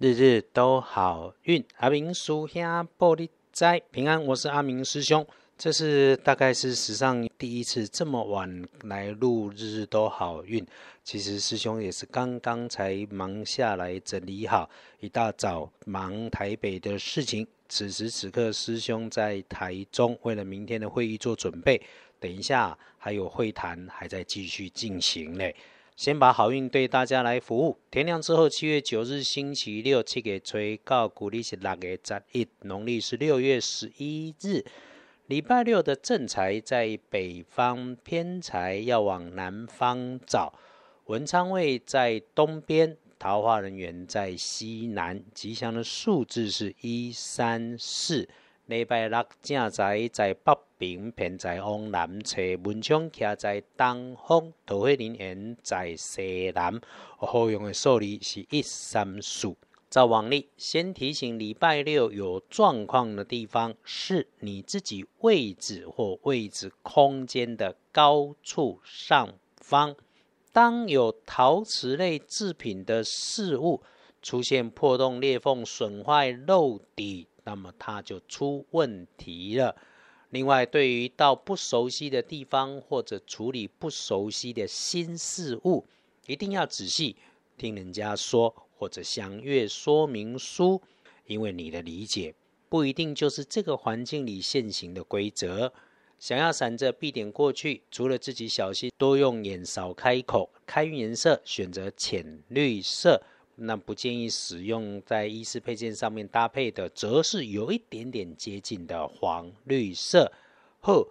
日日都好运。阿明叔兄玻璃斋平安，我是阿明师兄。这是大概是史上第一次这么晚来录日日都好运。其实师兄也是刚刚才忙下来整理好，一大早忙台北的事情。此时此刻，师兄在台中，为了明天的会议做准备。等一下还有会谈还在继续进行嘞。先把好运对大家来服务。天亮之后，七月九日星期六，七月吹告古历是六月十一，农历是六月十一日。礼拜六的正财在北方，偏财要往南方找。文昌位在东边，桃花人员在西南。吉祥的数字是一三四。礼拜六正在在北边，偏在往南侧。文昌徛在东方，桃花人缘在西南。好用的数字是一三四。照往例，先提醒礼拜六有状况的地方是你自己位置或位置空间的高处上方。当有陶瓷类制品的事物出现破洞、裂缝、损坏、漏底，那么它就出问题了。另外，对于到不熟悉的地方或者处理不熟悉的新事物，一定要仔细听人家说。或者详阅说明书，因为你的理解不一定就是这个环境里现行的规则。想要闪着避点过去，除了自己小心，多用眼少开口。开运颜色选择浅绿色，那不建议使用在衣饰配件上面搭配的，则是有一点点接近的黄绿色。后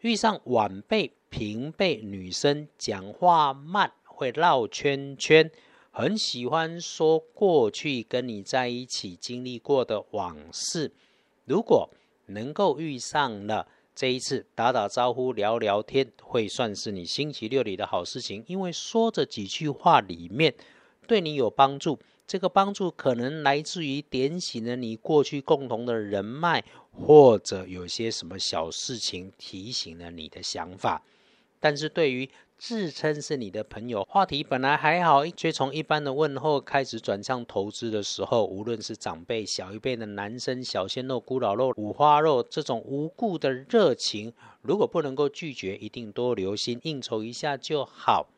遇上晚辈、平辈女生，讲话慢，会绕圈圈。很喜欢说过去跟你在一起经历过的往事。如果能够遇上了这一次打打招呼聊聊天，会算是你星期六里的好事情。因为说这几句话里面对你有帮助，这个帮助可能来自于点醒了你过去共同的人脉，或者有些什么小事情提醒了你的想法。但是对于自称是你的朋友，话题本来还好，却从一般的问候开始转向投资的时候，无论是长辈、小一辈的男生、小鲜肉、古老肉、五花肉，这种无故的热情，如果不能够拒绝，一定多留心应酬一下就好。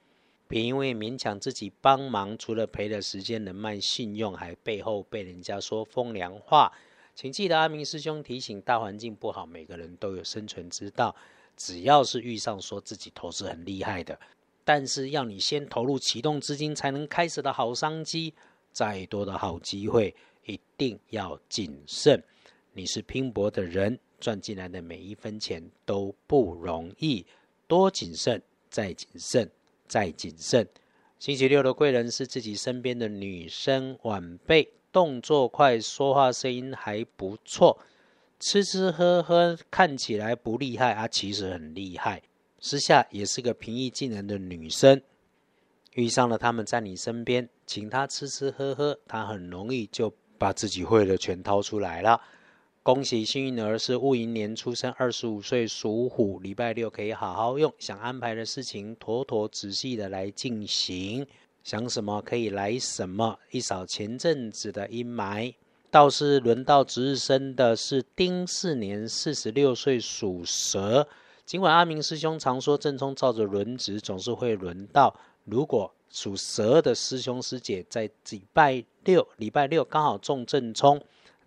别因为勉强自己帮忙，除了赔了时间、人脉、信用，还背后被人家说风凉话。请记得阿明师兄提醒：大环境不好，每个人都有生存之道。只要是遇上说自己投资很厉害的，但是要你先投入启动资金才能开始的好商机，再多的好机会，一定要谨慎。你是拼搏的人，赚进来的每一分钱都不容易，多谨慎，再谨慎，再谨慎。星期六的贵人是自己身边的女生晚辈，动作快，说话声音还不错。吃吃喝喝看起来不厉害啊，其实很厉害。私下也是个平易近人的女生，遇上了他们在你身边，请她吃吃喝喝，她很容易就把自己会的全掏出来了。恭喜幸运儿是戊寅年出生，二十五岁属虎，礼拜六可以好好用，想安排的事情妥妥仔细的来进行，想什么可以来什么，一扫前阵子的阴霾。倒是轮到值日生的是丁巳年四十六岁属蛇。尽管阿明师兄常说正冲照着轮值，总是会轮到。如果属蛇的师兄师姐在礼拜六，礼拜六刚好中正冲，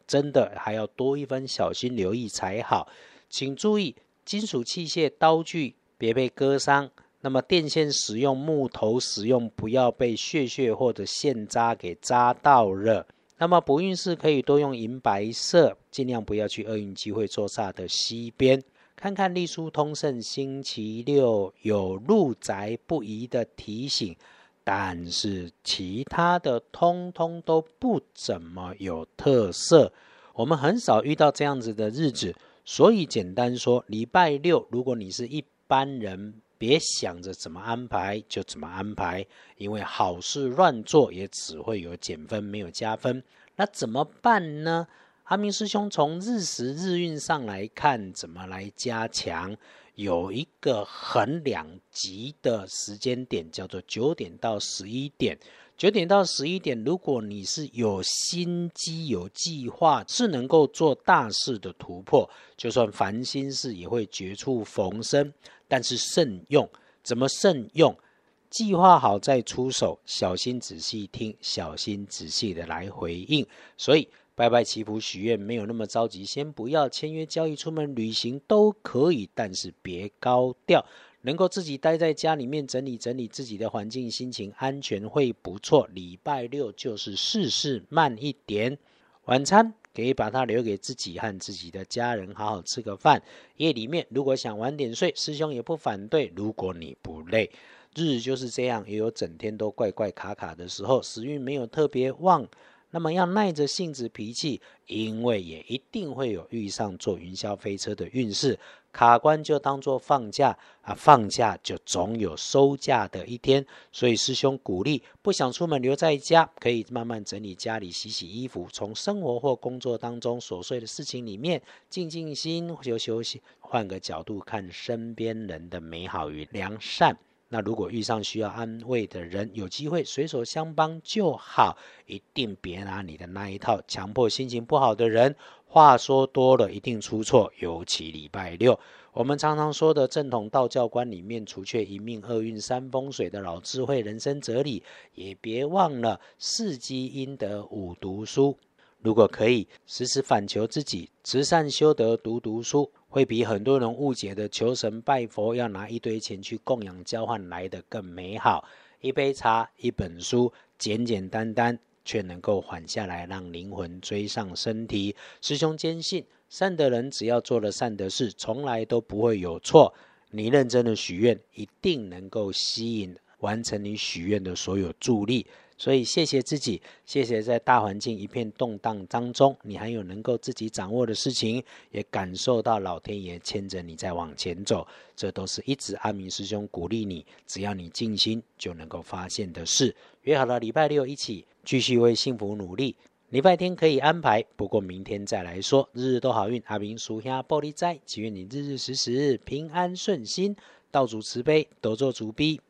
真的还要多一分小心留意才好。请注意金属器械、刀具别被割伤。那么电线使用、木头使用，不要被血血或者线扎给扎到了。那么不运势可以多用银白色，尽量不要去厄运机会坐煞的西边。看看隶书通胜，星期六有入宅不宜的提醒，但是其他的通通都不怎么有特色。我们很少遇到这样子的日子，所以简单说，礼拜六如果你是一般人。别想着怎么安排就怎么安排，因为好事乱做也只会有减分，没有加分。那怎么办呢？阿明师兄从日时日运上来看，怎么来加强？有一个很两极的时间点，叫做九点到十一点。九点到十一点，如果你是有心机、有计划，是能够做大事的突破，就算烦心事也会绝处逢生。但是慎用，怎么慎用？计划好再出手，小心仔细听，小心仔细的来回应。所以拜拜祈福许愿没有那么着急，先不要签约交易、出门旅行都可以，但是别高调。能够自己待在家里面整理整理自己的环境，心情安全会不错。礼拜六就是事事慢一点，晚餐可以把它留给自己和自己的家人，好好吃个饭。夜里面如果想晚点睡，师兄也不反对。如果你不累，日子就是这样，也有整天都怪怪卡卡的时候，时运没有特别旺。那么要耐着性子脾气，因为也一定会有遇上坐云霄飞车的运势。卡关就当做放假啊，放假就总有收假的一天。所以师兄鼓励，不想出门留在家，可以慢慢整理家里，洗洗衣服，从生活或工作当中琐碎的事情里面静静心，休休息，换个角度看身边人的美好与良善。那如果遇上需要安慰的人，有机会随手相帮就好，一定别拿你的那一套强迫心情不好的人。话说多了，一定出错。尤其礼拜六，我们常常说的正统道教观里面，除却一命二运三风水的老智慧人生哲理，也别忘了四积阴德五读书。如果可以时时反求自己，慈善修德，读读书。会比很多人误解的求神拜佛要拿一堆钱去供养交换来的更美好。一杯茶，一本书，简简单单，却能够缓下来，让灵魂追上身体。师兄坚信，善的人只要做了善的事，从来都不会有错。你认真的许愿，一定能够吸引完成你许愿的所有助力。所以，谢谢自己，谢谢在大环境一片动荡当中，你还有能够自己掌握的事情，也感受到老天爷牵着你在往前走，这都是一直阿明师兄鼓励你，只要你静心就能够发现的事。约好了礼拜六一起继续为幸福努力，礼拜天可以安排，不过明天再来说。日日都好运，阿明属下玻璃斋，祈愿你日日时时平安顺心，道主慈悲，多做主逼。